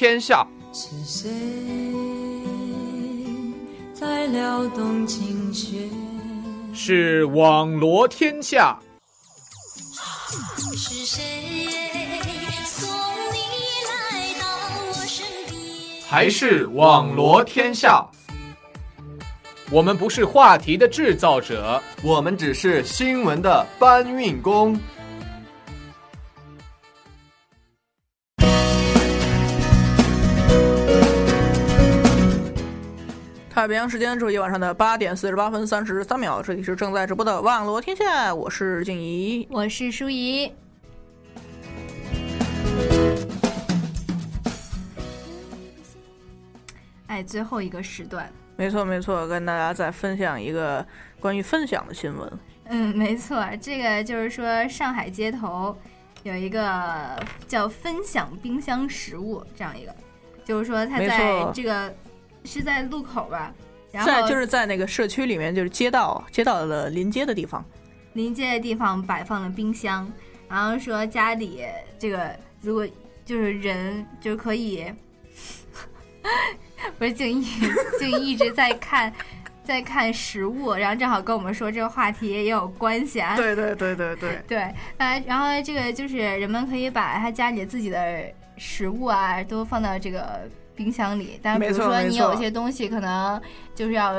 天下。是谁在撩动琴弦？是网罗天下。是谁送你来到我身边？还是网罗天下。我们不是话题的制造者，我们只是新闻的搬运工。太平洋时间周一晚上的八点四十八分三十三秒，这里是正在直播的《网罗天下》，我是静怡，我是舒怡。哎，最后一个时段，没错没错，跟大家再分享一个关于分享的新闻。嗯，没错，这个就是说上海街头有一个叫“分享冰箱食物”这样一个，就是说他在这个。是在路口吧，在就是在那个社区里面，就是街道街道的临街的地方，临街的地方摆放了冰箱，然后说家里这个如果就是人就可以，不是静怡静怡一直在看 在看食物，然后正好跟我们说这个话题也有关系啊，对对对对对对，啊，然后这个就是人们可以把他家里自己的食物啊都放到这个。冰箱里，但是比如说你有一些东西可能就是要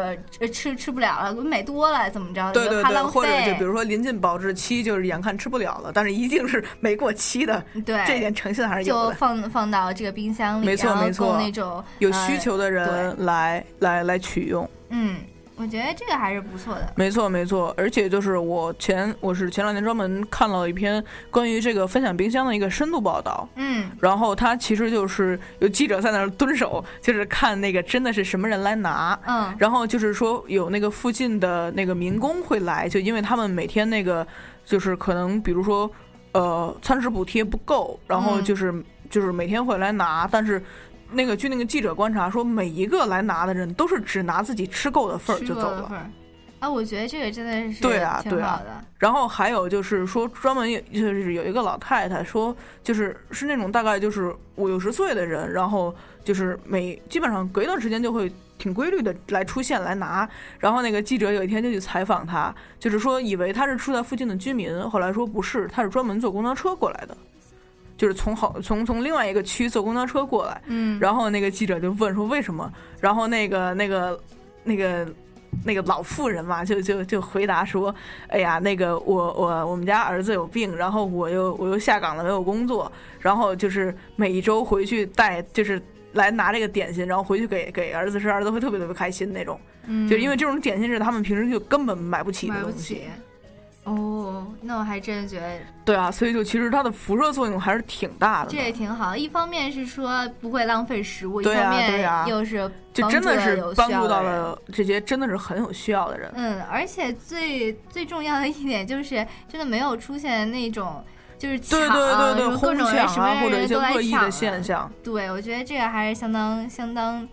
吃吃不了了，买多了怎么着？对对对，或者就比如说临近保质期，就是眼看吃不了了，但是一定是 没过期的。对，这点诚信还是有的。就放放到这个冰箱里，没错没错，那种有需求的人来来来取用。嗯。我觉得这个还是不错的，没错没错，而且就是我前我是前两天专门看了一篇关于这个分享冰箱的一个深度报道，嗯，然后他其实就是有记者在那儿蹲守，就是看那个真的是什么人来拿，嗯，然后就是说有那个附近的那个民工会来，就因为他们每天那个就是可能比如说呃餐食补贴不够，然后就是就是每天会来拿，但是。那个据那个记者观察说，每一个来拿的人都是只拿自己吃够的份儿就走了。啊，我觉得这个真的是对啊，对啊。然后还有就是说，专门就是有一个老太太说，就是是那种大概就是五六十岁的人，然后就是每基本上隔一段时间就会挺规律的来出现来拿。然后那个记者有一天就去采访他，就是说以为他是住在附近的居民，后来说不是，他是专门坐公交车过来的。就是从好从从另外一个区坐公交车过来，嗯，然后那个记者就问说为什么，然后那个那个那个那个老妇人嘛，就就就回答说，哎呀，那个我我我们家儿子有病，然后我又我又下岗了没有工作，然后就是每一周回去带就是来拿这个点心，然后回去给给儿子吃，儿子会特别特别开心那种，嗯，就因为这种点心是他们平时就根本买不起的东西。哦，那我还真觉得对啊，所以就其实它的辐射作用还是挺大的。这也挺好，一方面是说不会浪费食物，对方面又是就真的是帮助到了这些真的是很有需要的人。嗯，而且最最重要的一点就是真的没有出现那种就是抢对对对对各种人什么人都来抢的现象。对，我觉得这个还是相当相当，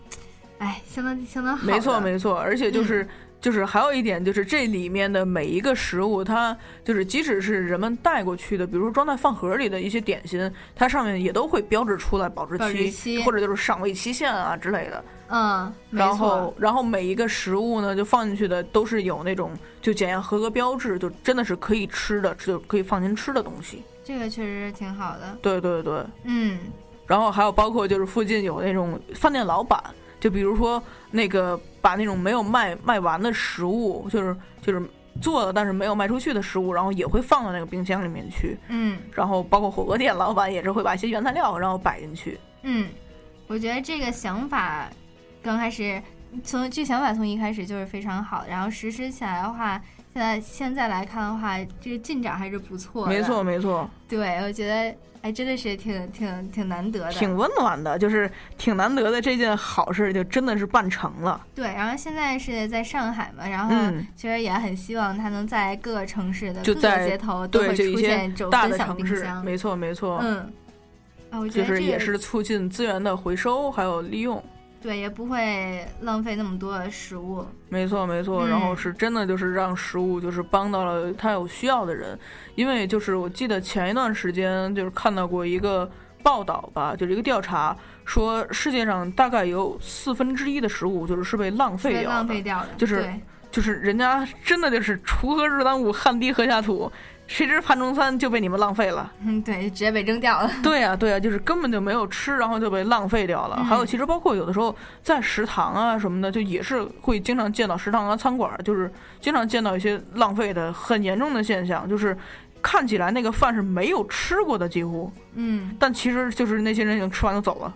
哎，相当相当好。没错没错，而且就是。就是还有一点，就是这里面的每一个食物，它就是即使是人们带过去的，比如说装在饭盒里的一些点心，它上面也都会标志出来保质期，或者就是赏味期限啊之类的。嗯，然后然后每一个食物呢，就放进去的都是有那种就检验合格标志，就真的是可以吃的，就可以放心吃的东西。这个确实挺好的。对对对，嗯。然后还有包括就是附近有那种饭店老板。就比如说那个把那种没有卖卖完的食物，就是就是做了但是没有卖出去的食物，然后也会放到那个冰箱里面去。嗯，然后包括火锅店老板也是会把一些原材料然后摆进去。嗯，我觉得这个想法刚开始从这想法从一开始就是非常好，然后实施起来的话，现在现在来看的话，这个进展还是不错的。没错没错。对，我觉得。哎，真的是挺挺挺难得的，挺温暖的，就是挺难得的这件好事，就真的是办成了。对，然后现在是在上海嘛，然后其实也很希望它能在各个城市的各个街头都会出现这种大的城市，没错没错。嗯，啊，我觉得就是也是促进资源的回收还有利用。对，也不会浪费那么多的食物。没错，没错。嗯然后是真的就是让食物就是帮到了他有需要的人，因为就是我记得前一段时间就是看到过一个报道吧，就是一个调查说世界上大概有四分之一的食物就是是被浪费掉的，浪费掉的，就是就是人家真的就是锄禾日当午，汗滴禾下土，谁知盘中餐就被你们浪费了。嗯，对，直接被扔掉了。对呀、对呀、就是根本就没有吃，然后就被浪费掉了。嗯还有，其实包括有的时候在食堂啊什么的，就也是会经常见到食堂啊、餐馆，就是经常见到一些浪费的很严重的现象，就是看起来那个饭是没有吃过的几乎，嗯但其实就是那些人已经吃完就走了。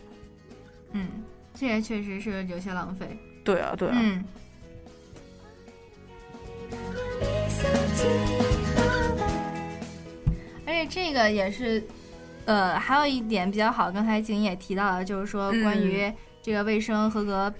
嗯，这也确实是有些浪费。对啊，对啊，嗯，而且这个也是，呃，还有一点比较好，刚才景也提到了，就是说关于这个卫生合格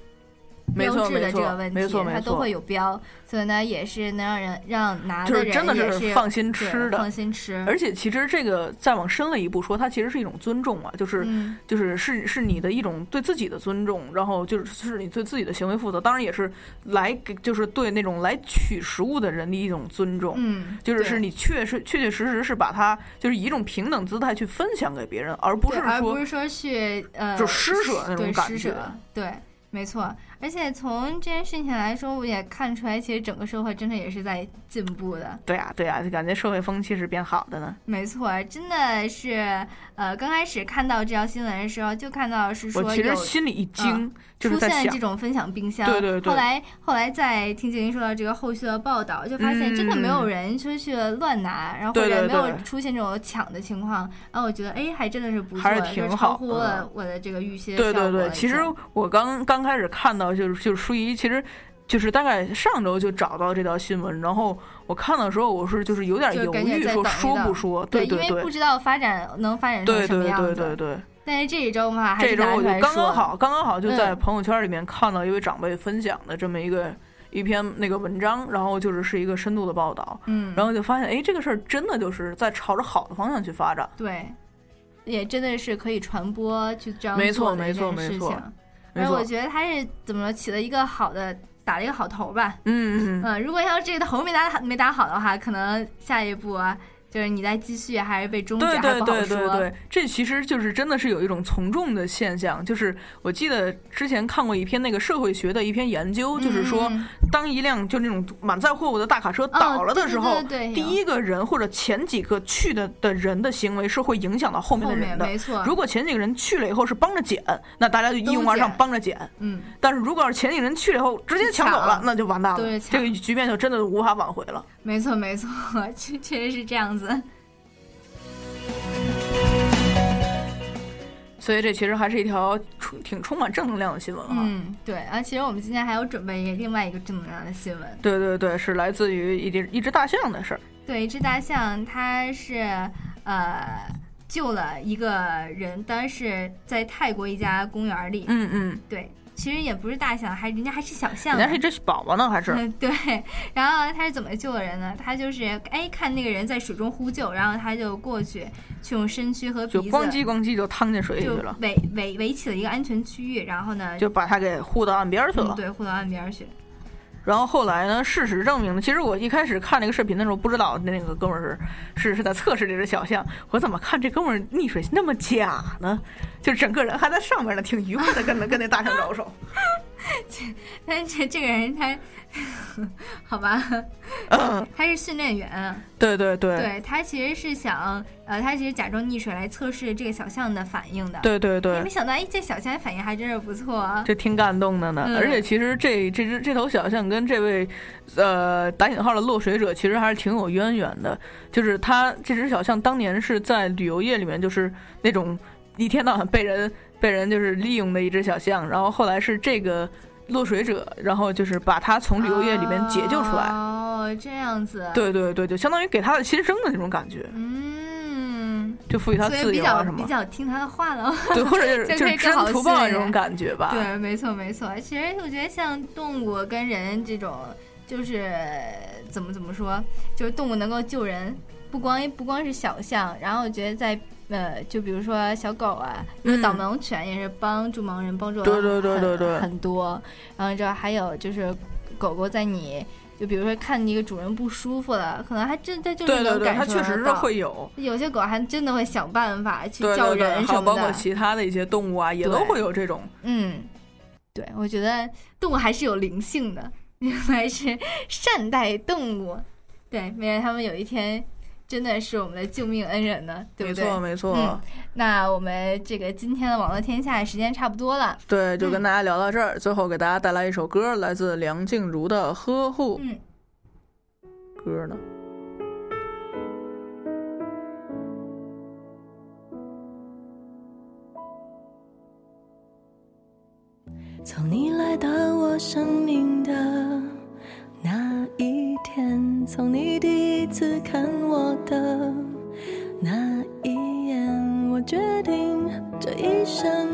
嗯没错没错这个问题，没错没错它都会有标，所以呢，也是能让人让拿就是真的人也是是放心吃的，放心吃。而且其实这个再往深了一步说，它其实是一种尊重啊，就是、嗯就是是是你的一种对自己的尊重，然后就是是你对自己的行为负责，当然也是来给就是对那种来取食物的人的一种尊重。嗯，就是是你确实确确实实是把它就是以一种平等姿态去分享给别人，而不是说不是说去呃就施舍那种感觉，对，没错。而且从这件事情来说，我也看出来，其实整个社会真的也是在进步的。对啊、对啊、就感觉社会风气是变好的呢。没错，真的是，呃，刚开始看到这条新闻的时候，就看到是说我其实有心里一惊嗯出现这种分享冰箱。对对对后来后来再听静音说到这个后续的报道，就发现真的没有人出去乱拿，然后或者没有出现这种抢的情况。然后我觉得，哎，还真的是不错，还是就是挺好超乎了嗯我的这个预期的对对对，其实我刚刚开始看到就是就是舒怡，其实就是大概上周就找到这条新闻，然后我看的时候我是就是有点犹豫，说说不说，对对对因为不知道发展能发展成对对什么样子。对对对。但是这一周嘛，还这周我就刚刚好，刚刚好就在嗯朋友圈里面看到一位长辈分享的这么一个一篇那个文章，然后就是是一个深度的报道，嗯然后就发现哎，这个事儿真的就是在朝着好的方向去发展。对，也真的是可以传播去这样没错没错没错件事情。没错而我觉得他是怎么起了一个好的，打了一个好头吧。嗯嗯嗯，如果要是这个头没打没打好的话，可能下一步啊，就是你在继续还是被终止，对对对对。对，这其实就是真的是有一种从众的现象。就是我记得之前看过一篇那个社会学的一篇研究，就是说嗯，当一辆就那种满载货物的大卡车倒了的时候，对对对对第一个人或者前几个去的的人的行为是会影响到后面的人的。没错如果前几个人去了以后是帮着捡，那大家就一拥而上帮着捡。嗯，但是如果要是前几个人去了以后直接抢走了，那就完蛋了，对这个局面就真的无法挽回了。没错没错，确确实是这样子。所以这其实还是一条充挺充满正能量的新闻哈。嗯，对啊，其实我们今天还有准备一个另外一个正能量的新闻。对对对，是来自于一只一只大象的事儿。对，一只大象，它是呃救了一个人，当然是在泰国一家公园里。嗯嗯，对，其实也不是大象，还人家还是小象。人家是一只宝宝呢，还是？嗯，对。然后他是怎么救的人呢？他就是哎看那个人在水中呼救，然后他就过去，去用身躯和鼻子就咣叽咣叽就趟进水里就去了，围围围起了一个安全区域，然后呢就把他给护到岸边去了。嗯对，护到岸边去。然后后来呢？事实证明呢，其实我一开始看那个视频的时候，不知道那个哥们儿是是是在测试这只小象。我怎么看这哥们儿溺水那么假呢？就整个人还在上面呢，挺愉快的跟那跟那大象招手。但这这个人他，好吧，嗯他是训练员啊。对对对对他其实是想，呃，他其实假装溺水来测试这个小象的反应的。对对对哎没想到，哎，这小象反应还真是不错啊。这挺感动的呢。嗯而且其实这这只这头小象跟这位呃打引号的落水者其实还是挺有渊源的。就是他这只小象当年是在旅游业里面就是那种一天到晚被人被人就是利用的一只小象，然后后来是这个落水者，然后就是把他从旅游业里面解救出来。哦，这样子。对对对，就相当于给他的新生的那种感觉，嗯，就赋予他自由啊什么比较听他的话了。对，或者就是 就就是知恩图报训练这种感觉吧。对，没错没错。其实我觉得像动物跟人这种，就是怎么怎么说，就是动物能够救人，不光不光是小象，然后我觉得在呃，就比如说小狗啊，因为导盲犬也是帮助盲人帮助了对对对对对很多。然后这还有就是狗狗在你。就比如说看一个主人不舒服了，可能还真在就是能感受它确实是会有。有些狗还真的会想办法去叫人什么的。还有包括其他的一些动物啊，也都会有这种。嗯，对，我觉得动物还是有灵性的，还是善待动物。对，没让他们有一天真的是我们的救命恩人呢，对不对？没错，没错。嗯，那我们这个今天的网络天下时间差不多了，对，就跟大家聊到这儿。最后给大家带来一首歌，来自梁静茹的《呵护》。嗯，歌呢？从你来到我生命的天，从你第一次看我的那一眼，我决定这一生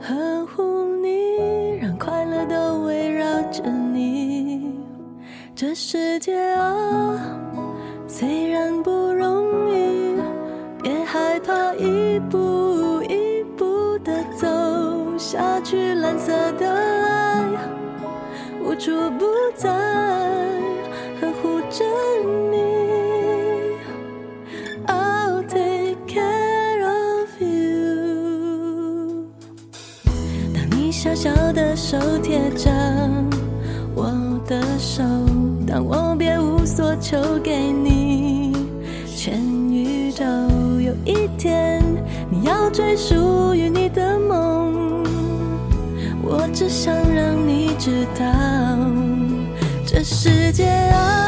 呵护你，让快乐都围绕着你。这世界啊，虽然不容易，别害怕一步一步的走下去，蓝色的爱无处不在，我的手贴着我的手，当我别无所求给你全宇宙。有一天你要追属于你的梦，我只想让你知道，这世界啊。